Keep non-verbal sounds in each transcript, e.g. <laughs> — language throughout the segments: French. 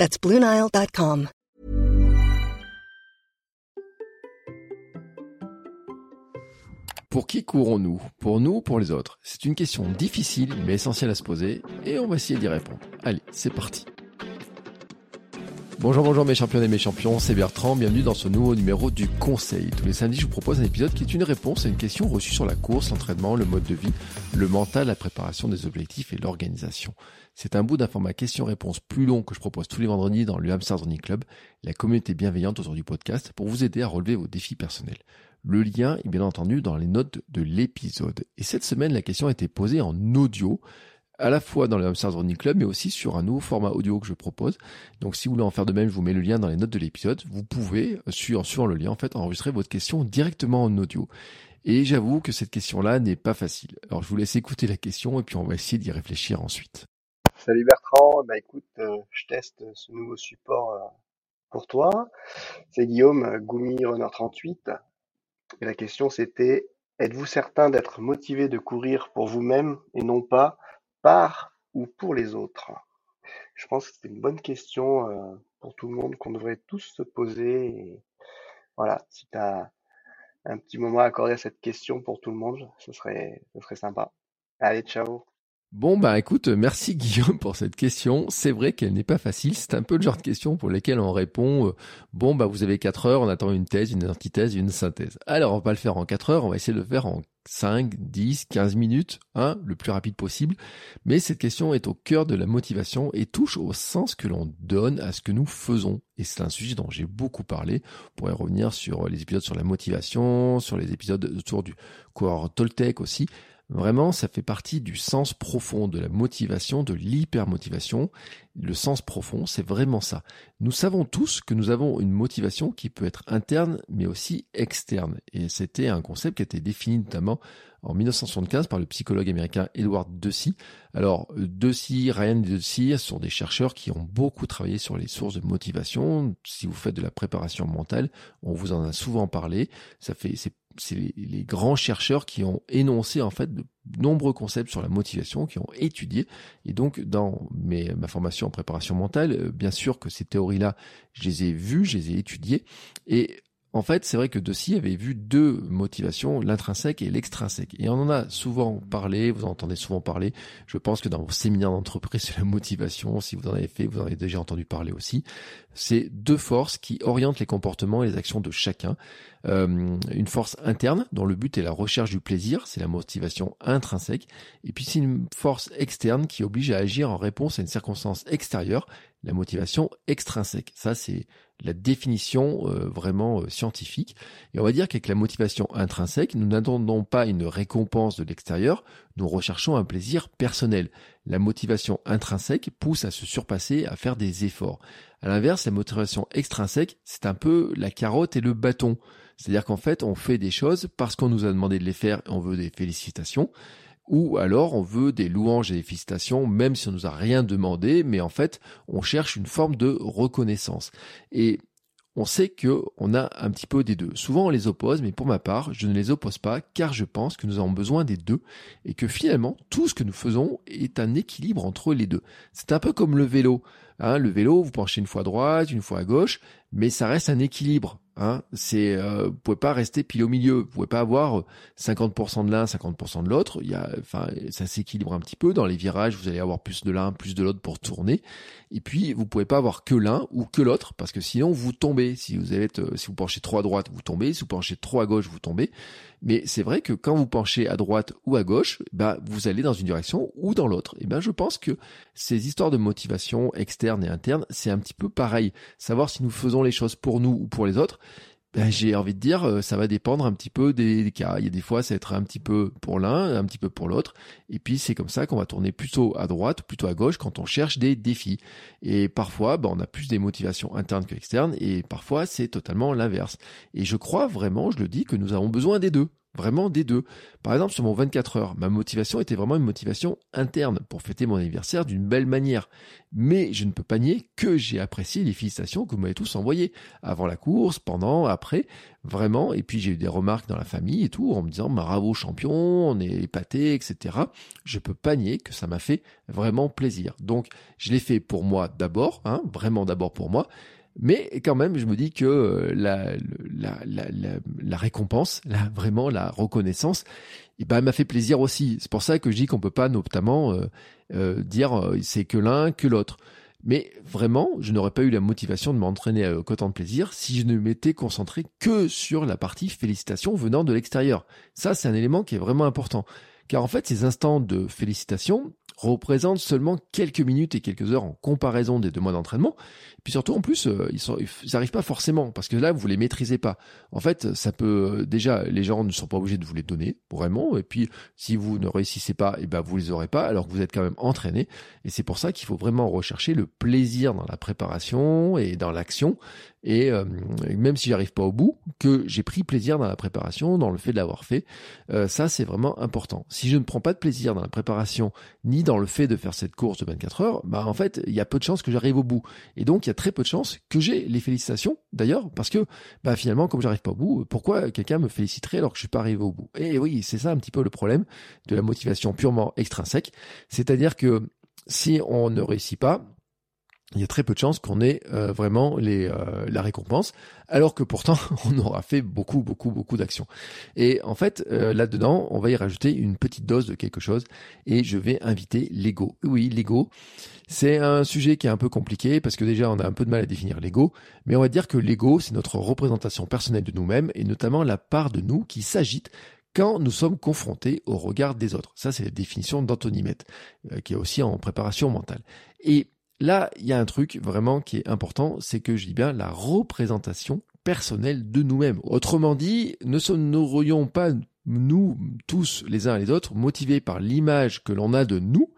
That's BlueNile.com. Pour qui courons-nous? Pour nous ou pour les autres? C'est une question difficile mais essentielle à se poser et on va essayer d'y répondre. Allez, c'est parti. Bonjour, bonjour mes champions et mes champions, c'est Bertrand, bienvenue dans ce nouveau numéro du Conseil. Tous les samedis, je vous propose un épisode qui est une réponse à une question reçue sur la course, l'entraînement, le mode de vie, le mental, la préparation des objectifs et l'organisation. C'est un bout d'un format question-réponse plus long que je propose tous les vendredis dans le Hamster Running Club, la communauté bienveillante autour du podcast, pour vous aider à relever vos défis personnels. Le lien est bien entendu dans les notes de l'épisode. Et cette semaine, la question a été posée en audio à la fois dans le Hamsters Running Club, mais aussi sur un nouveau format audio que je propose. Donc, si vous voulez en faire de même, je vous mets le lien dans les notes de l'épisode. Vous pouvez, sur, suivant le lien, en fait, enregistrer votre question directement en audio. Et j'avoue que cette question-là n'est pas facile. Alors, je vous laisse écouter la question et puis on va essayer d'y réfléchir ensuite. Salut Bertrand, bah écoute, euh, je teste ce nouveau support euh, pour toi. C'est Guillaume, euh, Goumi Runner 38. Et la question c'était, êtes-vous certain d'être motivé de courir pour vous-même et non pas par ou pour les autres? Je pense que c'est une bonne question euh, pour tout le monde qu'on devrait tous se poser. Voilà, si tu as un petit moment à accorder à cette question pour tout le monde, ce serait, ce serait sympa. Allez, ciao. Bon bah écoute, merci <laughs> Guillaume pour cette question. C'est vrai qu'elle n'est pas facile. C'est un peu le genre de question pour lesquelles on répond euh, bon bah vous avez 4 heures, on attend une thèse, une antithèse, une synthèse. Alors on va pas le faire en 4 heures, on va essayer de le faire en 5, 10, 15 minutes, hein, le plus rapide possible. Mais cette question est au cœur de la motivation et touche au sens que l'on donne à ce que nous faisons. Et c'est un sujet dont j'ai beaucoup parlé. On pourrait revenir sur les épisodes sur la motivation, sur les épisodes autour du coureur Toltec aussi. Vraiment, ça fait partie du sens profond de la motivation, de l'hypermotivation. Le sens profond, c'est vraiment ça. Nous savons tous que nous avons une motivation qui peut être interne, mais aussi externe. Et c'était un concept qui a été défini notamment en 1975 par le psychologue américain Edward Deci. Alors, Deci, Ryan Deci sont des chercheurs qui ont beaucoup travaillé sur les sources de motivation. Si vous faites de la préparation mentale, on vous en a souvent parlé. Ça fait, c'est c'est les, grands chercheurs qui ont énoncé en fait de nombreux concepts sur la motivation, qui ont étudié. Et donc, dans ma formation en préparation mentale, euh, bien sûr que ces théories-là, je les ai vues, je les ai étudiées. Et en fait, c'est vrai que Dossi avait vu deux motivations, l'intrinsèque et l'extrinsèque. Et on en a souvent parlé, vous en entendez souvent parler. Je pense que dans vos séminaires d'entreprise <laughs> sur la motivation, si vous en avez fait, vous en avez déjà entendu parler aussi. C'est deux forces qui orientent les comportements et les actions de chacun. Euh, une force interne, dont le but est la recherche du plaisir, c'est la motivation intrinsèque. Et puis c'est une force externe qui oblige à agir en réponse à une circonstance extérieure, la motivation extrinsèque. Ça, c'est la définition euh, vraiment euh, scientifique. Et on va dire qu'avec la motivation intrinsèque, nous n'attendons pas une récompense de l'extérieur, nous recherchons un plaisir personnel. La motivation intrinsèque pousse à se surpasser, à faire des efforts. À l'inverse, la motivation extrinsèque, c'est un peu la carotte et le bâton. C'est-à-dire qu'en fait, on fait des choses parce qu'on nous a demandé de les faire et on veut des félicitations ou alors on veut des louanges et des félicitations, même si on nous a rien demandé, mais en fait, on cherche une forme de reconnaissance. Et on sait que on a un petit peu des deux. Souvent on les oppose, mais pour ma part, je ne les oppose pas car je pense que nous avons besoin des deux et que finalement tout ce que nous faisons est un équilibre entre les deux. C'est un peu comme le vélo. Hein, le vélo, vous penchez une fois à droite, une fois à gauche, mais ça reste un équilibre. Hein, c'est, euh, vous pouvez pas rester pile au milieu. Vous pouvez pas avoir 50% de l'un, 50% de l'autre. Il y a, enfin, ça s'équilibre un petit peu. Dans les virages, vous allez avoir plus de l'un, plus de l'autre pour tourner. Et puis, vous pouvez pas avoir que l'un ou que l'autre, parce que sinon vous tombez. Si vous êtes, euh, si vous penchez trop à droite, vous tombez. Si vous penchez trop à gauche, vous tombez. Mais c'est vrai que quand vous penchez à droite ou à gauche, bah, vous allez dans une direction ou dans l'autre. Et ben, je pense que ces histoires de motivation externe et interne, c'est un petit peu pareil. Savoir si nous faisons les choses pour nous ou pour les autres. Ben, j'ai envie de dire, euh, ça va dépendre un petit peu des, cas. Il y a des fois, ça va être un petit peu pour l'un, un petit peu pour l'autre. Et puis, c'est comme ça qu'on va tourner plutôt à droite, plutôt à gauche quand on cherche des défis. Et parfois, ben, on a plus des motivations internes que externes. Et parfois, c'est totalement l'inverse. Et je crois vraiment, je le dis, que nous avons besoin des deux. Vraiment des deux. Par exemple, sur mon 24 heures, ma motivation était vraiment une motivation interne pour fêter mon anniversaire d'une belle manière. Mais je ne peux pas nier que j'ai apprécié les félicitations que vous m'avez tous envoyées. Avant la course, pendant, après, vraiment. Et puis j'ai eu des remarques dans la famille et tout, en me disant bravo champion, on est épaté, etc. Je peux pas nier que ça m'a fait vraiment plaisir. Donc je l'ai fait pour moi d'abord, hein, vraiment d'abord pour moi. Mais quand même, je me dis que euh, la, récompense, vraiment la reconnaissance, eh ben, m'a fait plaisir aussi. C'est pour ça que je dis qu'on peut pas notamment euh, euh, dire c'est que l'un que l'autre. Mais vraiment, je n'aurais pas eu la motivation de m'entraîner à autant de plaisir si je ne m'étais concentré que sur la partie félicitations venant de l'extérieur. Ça, c'est un élément qui est vraiment important. Car en fait, ces instants de félicitations, représentent seulement quelques minutes et quelques heures en comparaison des deux mois d'entraînement. Et puis surtout, en plus, euh, ils sont, ils arrivent pas forcément parce que là, vous les maîtrisez pas. En fait, ça peut euh, déjà, les gens ne sont pas obligés de vous les donner vraiment. Et puis, si vous ne réussissez pas, et eh ben vous les aurez pas, alors que vous êtes quand même entraîné. Et c'est pour ça qu'il faut vraiment rechercher le plaisir dans la préparation et dans l'action. Et euh, même si j'arrive pas au bout, que j'ai pris plaisir dans la préparation, dans le fait de l'avoir fait, ça c'est vraiment important. Si je ne prends pas de plaisir dans la préparation ni dans le fait de faire cette course de 24 heures, bah en fait il y a peu de chances que j'arrive au bout. Et donc il y a très peu de chances que j'ai les félicitations, d'ailleurs, parce que bah, finalement, comme j'arrive pas au bout, pourquoi quelqu'un me féliciterait alors que je suis pas arrivé au bout? Et oui, c'est ça un petit peu le problème de la motivation purement extrinsèque. C'est-à-dire que si on ne réussit pas, il y a très peu de chances qu'on ait euh, vraiment euh, la récompense, alors que pourtant <laughs> on aura fait beaucoup, beaucoup, beaucoup d'actions. Et en fait, euh, là-dedans, on va y rajouter une petite dose de quelque chose, et je vais inviter l'ego. Oui, l'ego, c'est un sujet qui est un peu compliqué, parce que déjà on a un peu de mal à définir l'ego, mais on va dire que l'ego, c'est notre représentation personnelle de nous-mêmes, et notamment la part de nous qui s'agite quand nous sommes confrontés au regard des autres. Ça, c'est la définition d'Anthony Met, qui est aussi en préparation mentale. Et Là, il y a un truc vraiment qui est important, c'est que je dis bien la représentation personnelle de nous-mêmes. Autrement dit, ne serions pas nous tous les uns et les autres motivés par l'image que l'on a de nous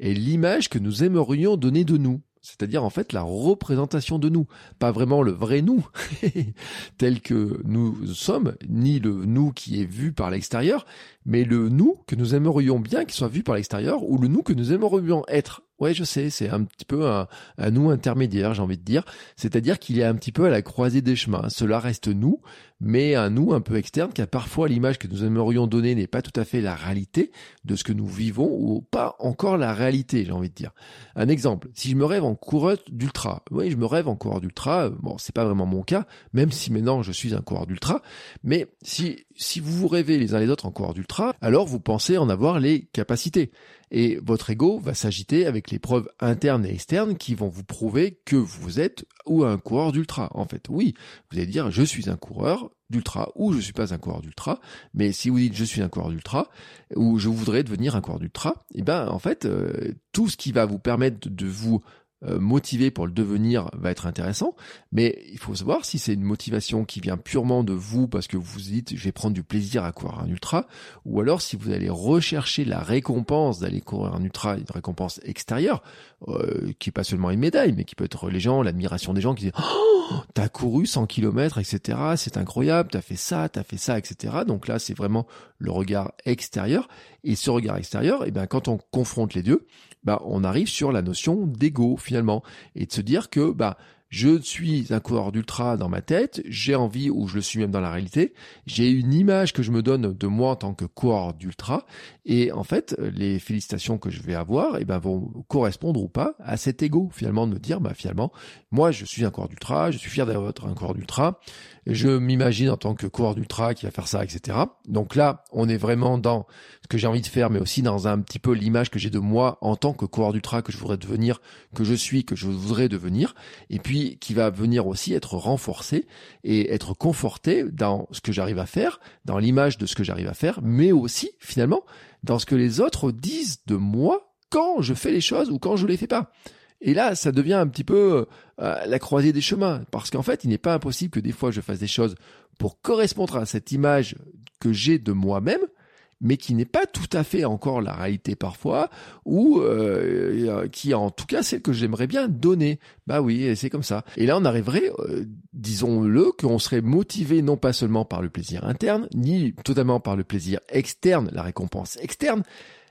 et l'image que nous aimerions donner de nous c'est-à-dire en fait la représentation de nous, pas vraiment le vrai nous <laughs> tel que nous sommes, ni le nous qui est vu par l'extérieur, mais le nous que nous aimerions bien qu'il soit vu par l'extérieur, ou le nous que nous aimerions être. Ouais, je sais, c'est un petit peu un, un nous intermédiaire, j'ai envie de dire. C'est-à-dire qu'il est un petit peu à la croisée des chemins. Cela reste nous, mais un nous un peu externe, car parfois l'image que nous aimerions donner n'est pas tout à fait la réalité de ce que nous vivons, ou pas encore la réalité, j'ai envie de dire. Un exemple, si je me rêve en coureur d'ultra, oui, je me rêve en coureur d'ultra, bon, c'est pas vraiment mon cas, même si maintenant je suis un coureur d'ultra, mais si, si vous vous rêvez les uns les autres en coureur d'ultra, alors vous pensez en avoir les capacités. Et votre ego va s'agiter avec les preuves internes et externes qui vont vous prouver que vous êtes ou un coureur d'ultra. En fait, oui, vous allez dire je suis un coureur d'ultra ou je suis pas un coureur d'ultra. Mais si vous dites je suis un coureur d'ultra ou je voudrais devenir un coureur d'ultra, eh ben en fait euh, tout ce qui va vous permettre de vous motivé pour le devenir va être intéressant, mais il faut savoir si c'est une motivation qui vient purement de vous parce que vous dites je vais prendre du plaisir à courir un ultra, ou alors si vous allez rechercher la récompense d'aller courir un ultra, une récompense extérieure, euh, qui est pas seulement une médaille, mais qui peut être les gens, l'admiration des gens qui disent oh, t'as couru 100 km, etc. C'est incroyable, t'as fait ça, t'as fait ça, etc. Donc là, c'est vraiment le regard extérieur. Et ce regard extérieur, eh bien, quand on confronte les deux, bah, on arrive sur la notion d'ego finalement et de se dire que bah je suis un coureur d'ultra dans ma tête, j'ai envie, ou je le suis même dans la réalité, j'ai une image que je me donne de moi en tant que coureur d'ultra, et en fait, les félicitations que je vais avoir, eh ben, vont correspondre ou pas à cet ego, finalement, de me dire, bah, finalement, moi, je suis un coureur d'ultra, je suis fier d'être un coureur d'ultra, je m'imagine en tant que coureur d'ultra qui va faire ça, etc. Donc là, on est vraiment dans ce que j'ai envie de faire, mais aussi dans un petit peu l'image que j'ai de moi en tant que coureur d'ultra que je voudrais devenir, que je suis, que je voudrais devenir, et puis qui va venir aussi être renforcé et être conforté dans ce que j'arrive à faire, dans l'image de ce que j'arrive à faire, mais aussi, finalement, dans ce que les autres disent de moi quand je fais les choses ou quand je les fais pas. Et là, ça devient un petit peu euh, la croisée des chemins, parce qu'en fait, il n'est pas impossible que des fois je fasse des choses pour correspondre à cette image que j'ai de moi-même, mais qui n'est pas tout à fait encore la réalité parfois, ou euh, qui est en tout cas celle que j'aimerais bien donner. Bah oui, c'est comme ça. Et là, on arriverait, euh, disons-le, qu'on serait motivé non pas seulement par le plaisir interne, ni totalement par le plaisir externe, la récompense externe,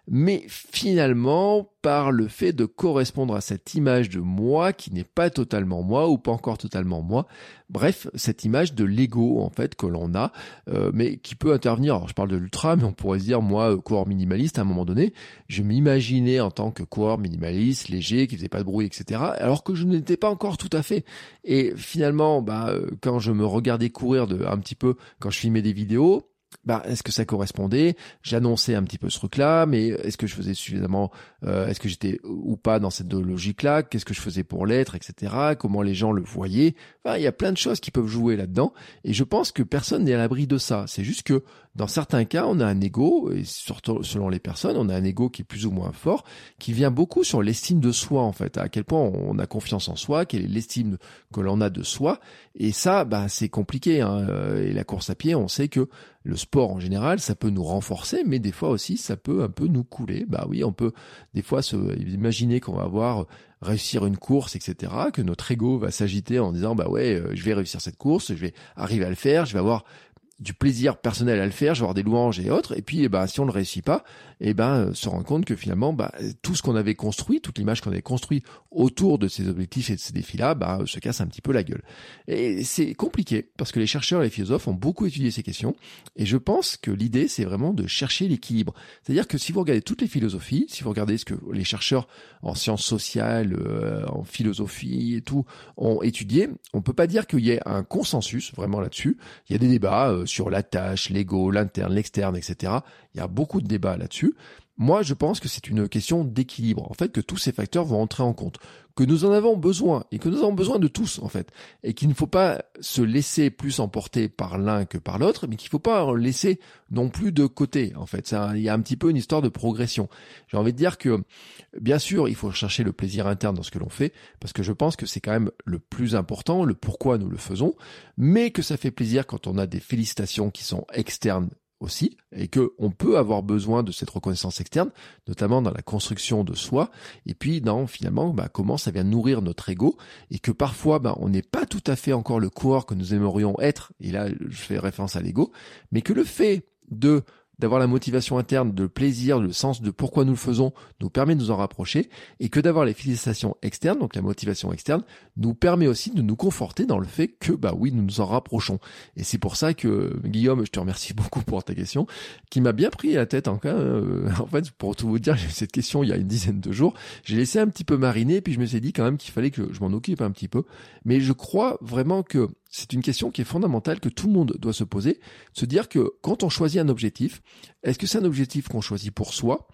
mais finalement par le fait de correspondre à cette image de moi qui n'est pas totalement moi ou pas encore totalement moi. Bref, cette image de l'ego en fait que l'on a, euh, mais qui peut intervenir. Alors je parle de l'ultra, mais on pourrait se dire moi euh, coureur minimaliste à un moment donné, je m'imaginais en tant que coureur minimaliste, léger, qui faisait pas de bruit, etc. Alors que je n'étais pas encore tout à fait. Et finalement, bah, euh, quand je me regardais courir de un petit peu, quand je filmais des vidéos, bah, est-ce que ça correspondait? J'annonçais un petit peu ce truc-là, mais est-ce que je faisais suffisamment euh, Est-ce que j'étais ou pas dans cette logique-là? Qu'est-ce que je faisais pour l'être, etc. Comment les gens le voyaient? Enfin, il y a plein de choses qui peuvent jouer là-dedans, et je pense que personne n'est à l'abri de ça. C'est juste que dans certains cas, on a un ego, et surtout selon les personnes, on a un ego qui est plus ou moins fort, qui vient beaucoup sur l'estime de soi, en fait. À quel point on a confiance en soi, quelle est l'estime que l'on a de soi. Et ça, bah, c'est compliqué. Hein. Et la course à pied, on sait que le sport en général, ça peut nous renforcer, mais des fois aussi, ça peut un peu nous couler. Bah oui, on peut des fois se imaginer qu'on va avoir réussir une course, etc., que notre ego va s'agiter en disant bah ouais, euh, je vais réussir cette course, je vais arriver à le faire, je vais avoir du plaisir personnel à le faire, je vais avoir des louanges et autres, et puis eh ben, si on le réussit pas, eh ben, euh, se rend compte que finalement, bah, tout ce qu'on avait construit, toute l'image qu'on avait construite autour de ces objectifs et de ces défis-là, bah, se casse un petit peu la gueule. Et c'est compliqué, parce que les chercheurs et les philosophes ont beaucoup étudié ces questions, et je pense que l'idée, c'est vraiment de chercher l'équilibre. C'est-à-dire que si vous regardez toutes les philosophies, si vous regardez ce que les chercheurs en sciences sociales, euh, en philosophie et tout ont étudié, on peut pas dire qu'il y ait un consensus vraiment là-dessus. Il y a des débats euh, sur la tâche, l'ego, l'interne, l'externe, etc. Il y a beaucoup de débats là-dessus. Moi, je pense que c'est une question d'équilibre. En fait, que tous ces facteurs vont entrer en compte, que nous en avons besoin et que nous avons besoin de tous, en fait, et qu'il ne faut pas se laisser plus emporter par l'un que par l'autre, mais qu'il ne faut pas en laisser non plus de côté. En fait, il y a un petit peu une histoire de progression. J'ai envie de dire que, bien sûr, il faut chercher le plaisir interne dans ce que l'on fait, parce que je pense que c'est quand même le plus important, le pourquoi nous le faisons, mais que ça fait plaisir quand on a des félicitations qui sont externes et que on peut avoir besoin de cette reconnaissance externe, notamment dans la construction de soi, et puis dans finalement bah, comment ça vient nourrir notre ego, et que parfois bah, on n'est pas tout à fait encore le corps que nous aimerions être, et là je fais référence à l'ego, mais que le fait de d'avoir la motivation interne, de plaisir, le sens de pourquoi nous le faisons, nous permet de nous en rapprocher, et que d'avoir les félicitations externes, donc la motivation externe, nous permet aussi de nous conforter dans le fait que, bah oui, nous nous en rapprochons. Et c'est pour ça que, Guillaume, je te remercie <laughs> beaucoup pour ta question, qui m'a bien pris la tête euh, <laughs> en fait, pour tout vous dire, j'ai eu cette question il y a une dizaine de jours, j'ai laissé un petit peu mariner, puis je me suis dit quand même qu'il fallait que je m'en occupe un petit peu, mais je crois vraiment que c'est une question qui est fondamentale que tout le monde doit se poser, se dire que quand on choisit un objectif, est-ce que c'est un objectif qu'on choisit pour soi?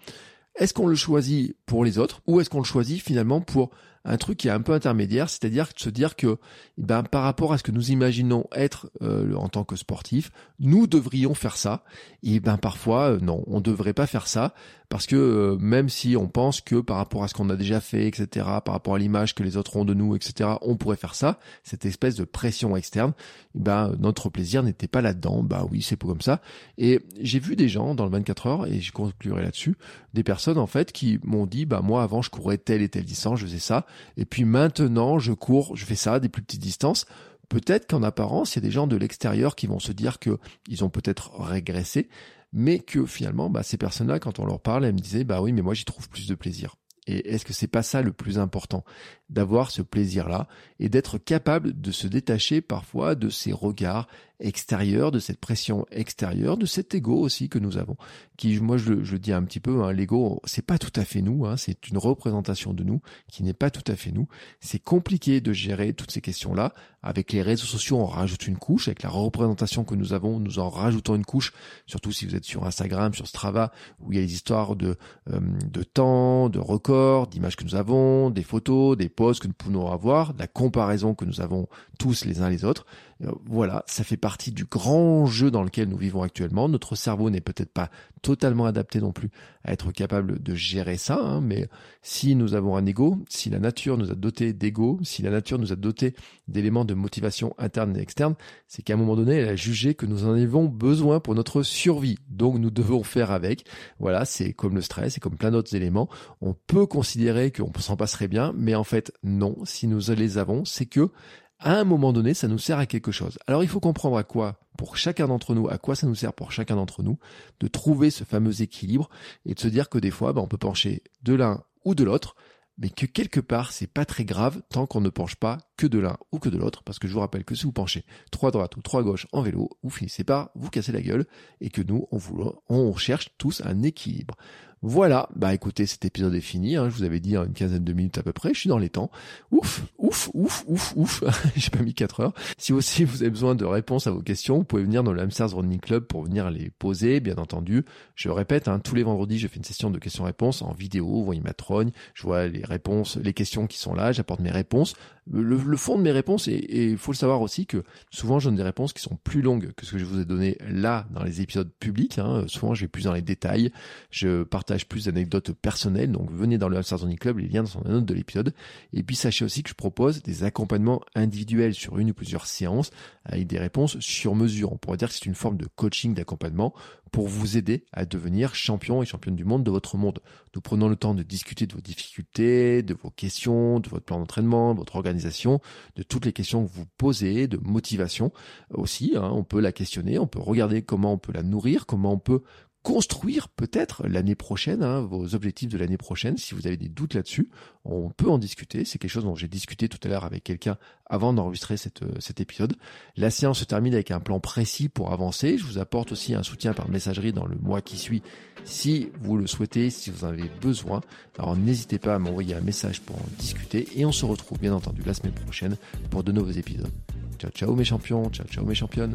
Est-ce qu'on le choisit pour les autres? Ou est-ce qu'on le choisit finalement pour un truc qui est un peu intermédiaire, c'est-à-dire se dire que eh ben, par rapport à ce que nous imaginons être euh, en tant que sportif, nous devrions faire ça. Et ben parfois, euh, non, on ne devrait pas faire ça, parce que euh, même si on pense que par rapport à ce qu'on a déjà fait, etc., par rapport à l'image que les autres ont de nous, etc., on pourrait faire ça, cette espèce de pression externe, eh ben notre plaisir n'était pas là-dedans. Bah oui, c'est pas comme ça. Et j'ai vu des gens dans le 24 heures, et je conclurai là-dessus, des personnes en fait qui m'ont dit, bah moi avant je courais telle et telle distance, je faisais ça, et puis maintenant, je cours, je fais ça, des plus petites distances. Peut-être qu'en apparence, il y a des gens de l'extérieur qui vont se dire que ils ont peut-être régressé, mais que finalement, bah, ces personnes-là, quand on leur parle, elles me disaient, bah oui, mais moi j'y trouve plus de plaisir. Et est-ce que c'est pas ça le plus important D'avoir ce plaisir-là et d'être capable de se détacher parfois de ces regards extérieurs, de cette pression extérieure, de cet ego aussi que nous avons. Qui, moi, je, le dis un petit peu, hein, l'ego, c'est pas tout à fait nous, hein, c'est une représentation de nous qui n'est pas tout à fait nous. C'est compliqué de gérer toutes ces questions-là. Avec les réseaux sociaux, on rajoute une couche. Avec la représentation que nous avons, nous en rajoutons une couche. Surtout si vous êtes sur Instagram, sur Strava, où il y a des histoires de, euh, de temps, de records, d'images que nous avons, des photos, des posts que nous pouvons avoir, de la comparaison que nous avons tous les uns les autres. Euh, voilà, ça fait partie du grand jeu dans lequel nous vivons actuellement. Notre cerveau n'est peut-être pas totalement adapté non plus à être capable de gérer ça, hein, mais si nous avons un ego, si la nature nous a doté d'ego, si la nature nous a doté d'éléments de motivation interne et externe, c'est qu'à un moment donné, elle a jugé que nous en avons besoin pour notre survie. Donc nous devons faire avec. Voilà, c'est comme le stress et comme plein d'autres éléments. On peut considérer qu'on s'en passerait bien, mais en fait non. Si nous les avons, c'est que à un moment donné, ça nous sert à quelque chose. Alors il faut comprendre à quoi, pour chacun d'entre nous, à quoi ça nous sert pour chacun d'entre nous, de trouver ce fameux équilibre et de se dire que des fois, ben, on peut pencher de l'un ou de l'autre, mais que quelque part, c'est pas très grave tant qu'on ne penche pas que de l'un ou que de l'autre, parce que je vous rappelle que si vous penchez trois à droite ou trois à gauche en vélo, vous finissez par vous casser la gueule et que nous, on, on cherche tous un équilibre. Voilà, bah écoutez, cet épisode est fini, hein, je vous avais dit une quinzaine de minutes à peu près, je suis dans les temps. Ouf, ouf, ouf, ouf, ouf, <laughs> j'ai pas mis 4 heures. Si aussi vous avez besoin de réponses à vos questions, vous pouvez venir dans le Hamsters Running Club pour venir les poser, bien entendu. Je répète, hein, tous les vendredis, je fais une session de questions-réponses en vidéo, vous voyez ma trogne, je vois les réponses, les questions qui sont là, j'apporte mes réponses. Le, fond de mes réponses, et il faut le savoir aussi que souvent je donne des réponses qui sont plus longues que ce que je vous ai donné là dans les épisodes publics. Hein. Souvent je vais plus dans les détails, je partage plus d'anecdotes personnelles, donc venez dans le Running Club, les liens sont dans la note de l'épisode. Et puis sachez aussi que je propose des accompagnements individuels sur une ou plusieurs séances avec des réponses sur mesure. On pourrait dire que c'est une forme de coaching d'accompagnement pour vous aider à devenir champion et championne du monde de votre monde. Nous prenons le temps de discuter de vos difficultés, de vos questions, de votre plan d'entraînement, de votre organisation, de toutes les questions que vous posez, de motivation aussi. Hein. on peut la questionner, on peut regarder comment on peut la nourrir, comment on peut construire peut-être l'année prochaine, hein, vos objectifs de l'année prochaine. Si vous avez des doutes là-dessus, on peut en discuter. C'est quelque chose dont j'ai discuté tout à l'heure avec quelqu'un avant d'enregistrer euh, cet épisode. La séance se termine avec un plan précis pour avancer. Je vous apporte aussi un soutien par messagerie dans le mois qui suit si vous le souhaitez, si vous en avez besoin. Alors n'hésitez pas à m'envoyer un message pour en discuter et on se retrouve bien entendu la semaine prochaine pour de nouveaux épisodes. Ciao ciao mes champions, ciao ciao mes championnes.